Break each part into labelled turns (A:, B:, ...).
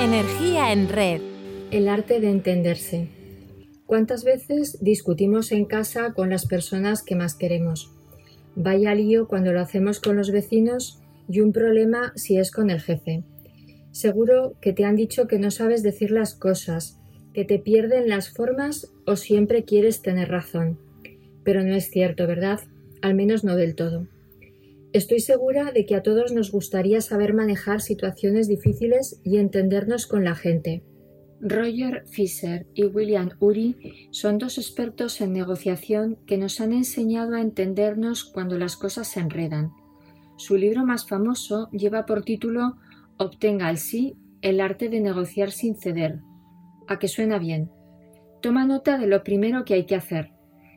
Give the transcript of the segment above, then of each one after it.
A: Energía en red.
B: El arte de entenderse. ¿Cuántas veces discutimos en casa con las personas que más queremos? Vaya lío cuando lo hacemos con los vecinos y un problema si es con el jefe. Seguro que te han dicho que no sabes decir las cosas, que te pierden las formas o siempre quieres tener razón. Pero no es cierto, ¿verdad? Al menos no del todo. Estoy segura de que a todos nos gustaría saber manejar situaciones difíciles y entendernos con la gente. Roger Fisher y William Uri son dos expertos en negociación que nos han enseñado a entendernos cuando las cosas se enredan. Su libro más famoso lleva por título Obtenga el sí, el arte de negociar sin ceder. A que suena bien. Toma nota de lo primero que hay que hacer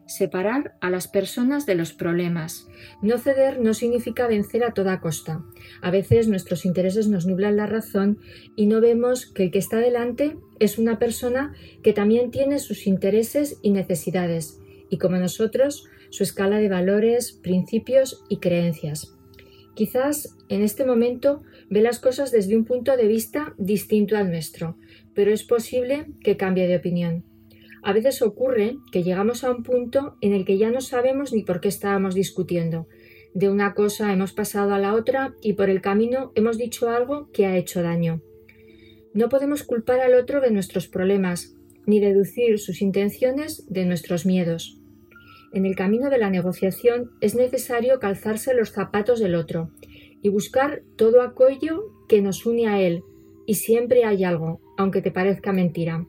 B: separar a las personas de los problemas. No ceder no significa vencer a toda costa. A veces nuestros intereses nos nublan la razón y no vemos que el que está delante es una persona que también tiene sus intereses y necesidades, y como nosotros, su escala de valores, principios y creencias. Quizás en este momento ve las cosas desde un punto de vista distinto al nuestro, pero es posible que cambie de opinión. A veces ocurre que llegamos a un punto en el que ya no sabemos ni por qué estábamos discutiendo. De una cosa hemos pasado a la otra y por el camino hemos dicho algo que ha hecho daño. No podemos culpar al otro de nuestros problemas, ni deducir sus intenciones de nuestros miedos. En el camino de la negociación es necesario calzarse los zapatos del otro y buscar todo aquello que nos une a él, y siempre hay algo, aunque te parezca mentira.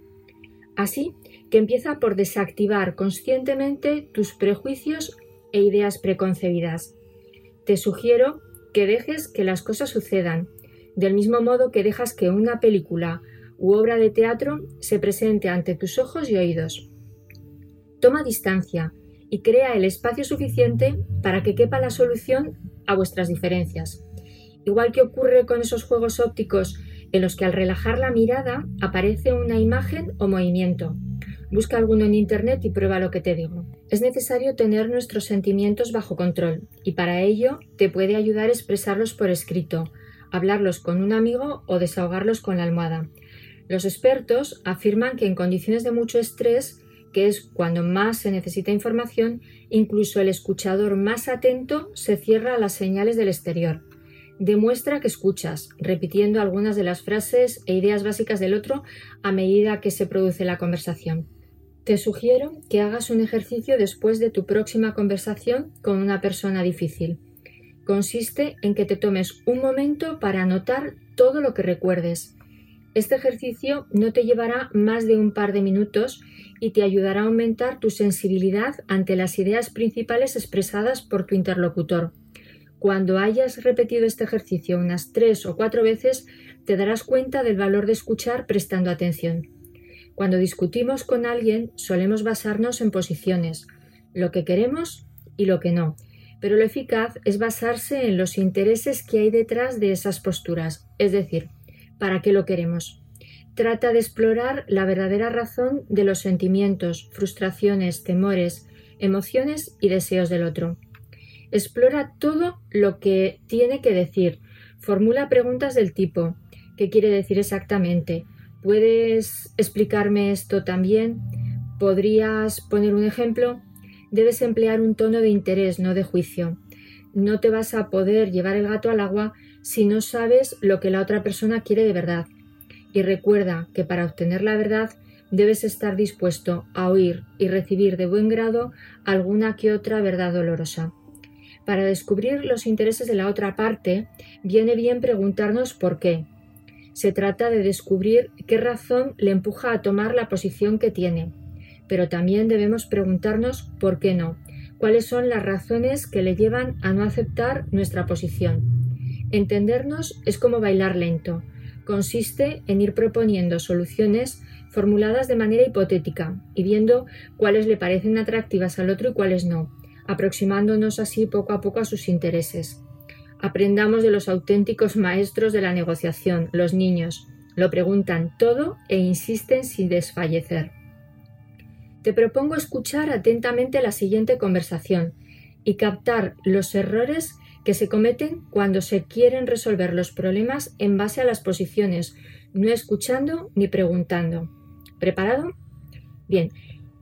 B: Así que empieza por desactivar conscientemente tus prejuicios e ideas preconcebidas. Te sugiero que dejes que las cosas sucedan, del mismo modo que dejas que una película u obra de teatro se presente ante tus ojos y oídos. Toma distancia y crea el espacio suficiente para que quepa la solución a vuestras diferencias. Igual que ocurre con esos juegos ópticos en los que al relajar la mirada aparece una imagen o movimiento. Busca alguno en Internet y prueba lo que te digo. Es necesario tener nuestros sentimientos bajo control y para ello te puede ayudar a expresarlos por escrito, hablarlos con un amigo o desahogarlos con la almohada. Los expertos afirman que en condiciones de mucho estrés, que es cuando más se necesita información, incluso el escuchador más atento se cierra a las señales del exterior. Demuestra que escuchas, repitiendo algunas de las frases e ideas básicas del otro a medida que se produce la conversación. Te sugiero que hagas un ejercicio después de tu próxima conversación con una persona difícil. Consiste en que te tomes un momento para anotar todo lo que recuerdes. Este ejercicio no te llevará más de un par de minutos y te ayudará a aumentar tu sensibilidad ante las ideas principales expresadas por tu interlocutor. Cuando hayas repetido este ejercicio unas tres o cuatro veces, te darás cuenta del valor de escuchar prestando atención. Cuando discutimos con alguien solemos basarnos en posiciones, lo que queremos y lo que no, pero lo eficaz es basarse en los intereses que hay detrás de esas posturas, es decir, ¿para qué lo queremos? Trata de explorar la verdadera razón de los sentimientos, frustraciones, temores, emociones y deseos del otro. Explora todo lo que tiene que decir. Formula preguntas del tipo ¿qué quiere decir exactamente? ¿Puedes explicarme esto también? ¿Podrías poner un ejemplo? Debes emplear un tono de interés, no de juicio. No te vas a poder llevar el gato al agua si no sabes lo que la otra persona quiere de verdad. Y recuerda que para obtener la verdad debes estar dispuesto a oír y recibir de buen grado alguna que otra verdad dolorosa. Para descubrir los intereses de la otra parte, viene bien preguntarnos por qué. Se trata de descubrir qué razón le empuja a tomar la posición que tiene. Pero también debemos preguntarnos por qué no, cuáles son las razones que le llevan a no aceptar nuestra posición. Entendernos es como bailar lento. Consiste en ir proponiendo soluciones formuladas de manera hipotética y viendo cuáles le parecen atractivas al otro y cuáles no, aproximándonos así poco a poco a sus intereses. Aprendamos de los auténticos maestros de la negociación, los niños. Lo preguntan todo e insisten sin desfallecer. Te propongo escuchar atentamente la siguiente conversación y captar los errores que se cometen cuando se quieren resolver los problemas en base a las posiciones, no escuchando ni preguntando. ¿Preparado? Bien,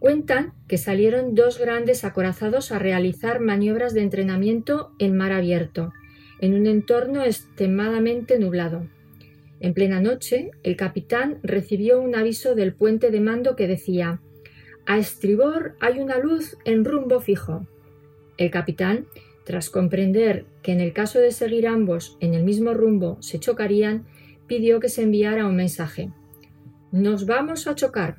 B: cuentan que salieron dos grandes acorazados a realizar maniobras de entrenamiento en mar abierto, en un entorno extremadamente nublado. En plena noche, el capitán recibió un aviso del puente de mando que decía A estribor hay una luz en rumbo fijo. El capitán, tras comprender que en el caso de seguir ambos en el mismo rumbo se chocarían, pidió que se enviara un mensaje. Nos vamos a chocar.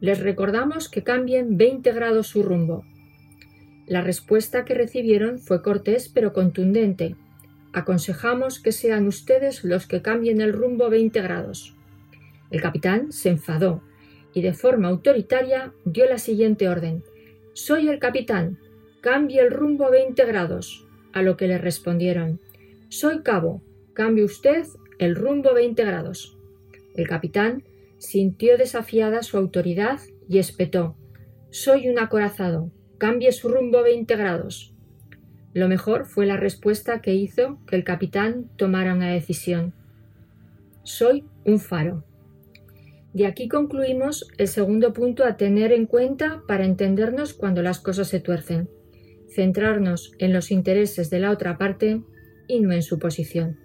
B: Les recordamos que cambien 20 grados su rumbo. La respuesta que recibieron fue cortés pero contundente. Aconsejamos que sean ustedes los que cambien el rumbo 20 grados. El capitán se enfadó y de forma autoritaria dio la siguiente orden. Soy el capitán. Cambie el rumbo 20 grados. A lo que le respondieron. Soy cabo. Cambie usted el rumbo 20 grados. El capitán sintió desafiada su autoridad y espetó Soy un acorazado. Cambie su rumbo 20 grados. Lo mejor fue la respuesta que hizo que el capitán tomara una decisión. Soy un faro. De aquí concluimos el segundo punto a tener en cuenta para entendernos cuando las cosas se tuercen. Centrarnos en los intereses de la otra parte y no en su posición.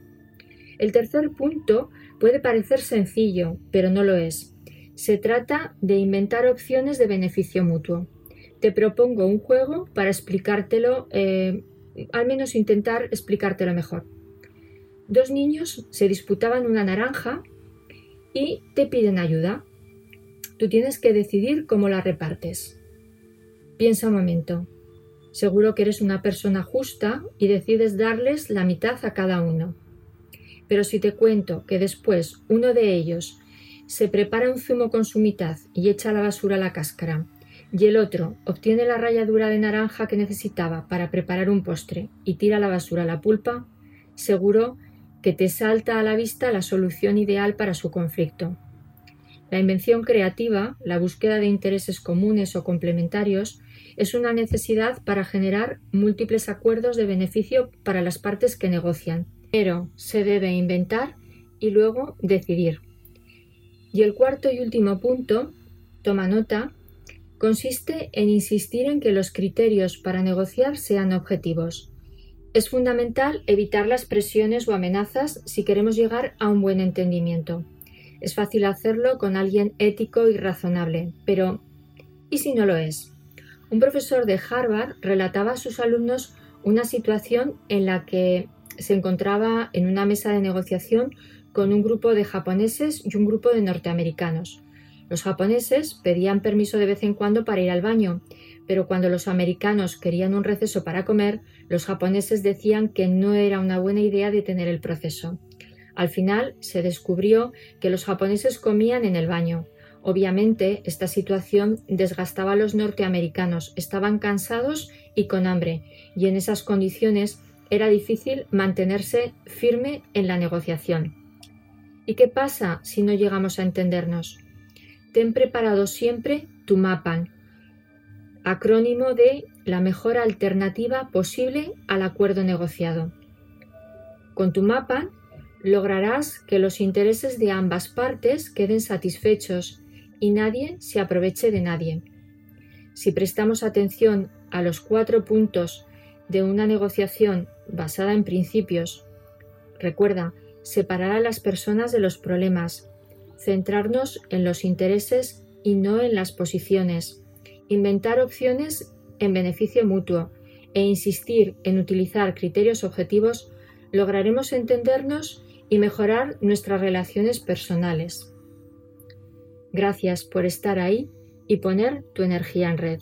B: El tercer punto puede parecer sencillo, pero no lo es. Se trata de inventar opciones de beneficio mutuo. Te propongo un juego para explicártelo, eh, al menos intentar explicártelo mejor. Dos niños se disputaban una naranja y te piden ayuda. Tú tienes que decidir cómo la repartes. Piensa un momento. Seguro que eres una persona justa y decides darles la mitad a cada uno. Pero si te cuento que después uno de ellos se prepara un zumo con su mitad y echa a la basura la cáscara, y el otro obtiene la ralladura de naranja que necesitaba para preparar un postre y tira a la basura la pulpa, seguro que te salta a la vista la solución ideal para su conflicto. La invención creativa, la búsqueda de intereses comunes o complementarios, es una necesidad para generar múltiples acuerdos de beneficio para las partes que negocian pero se debe inventar y luego decidir. Y el cuarto y último punto, toma nota, consiste en insistir en que los criterios para negociar sean objetivos. Es fundamental evitar las presiones o amenazas si queremos llegar a un buen entendimiento. Es fácil hacerlo con alguien ético y razonable, pero ¿y si no lo es? Un profesor de Harvard relataba a sus alumnos una situación en la que se encontraba en una mesa de negociación con un grupo de japoneses y un grupo de norteamericanos. Los japoneses pedían permiso de vez en cuando para ir al baño, pero cuando los americanos querían un receso para comer, los japoneses decían que no era una buena idea detener el proceso. Al final se descubrió que los japoneses comían en el baño. Obviamente, esta situación desgastaba a los norteamericanos, estaban cansados y con hambre, y en esas condiciones era difícil mantenerse firme en la negociación. ¿Y qué pasa si no llegamos a entendernos? Ten preparado siempre tu MAPAN, acrónimo de la mejor alternativa posible al acuerdo negociado. Con tu MAPAN lograrás que los intereses de ambas partes queden satisfechos y nadie se aproveche de nadie. Si prestamos atención a los cuatro puntos de una negociación basada en principios. Recuerda, separar a las personas de los problemas, centrarnos en los intereses y no en las posiciones, inventar opciones en beneficio mutuo e insistir en utilizar criterios objetivos, lograremos entendernos y mejorar nuestras relaciones personales. Gracias por estar ahí y poner tu energía en red.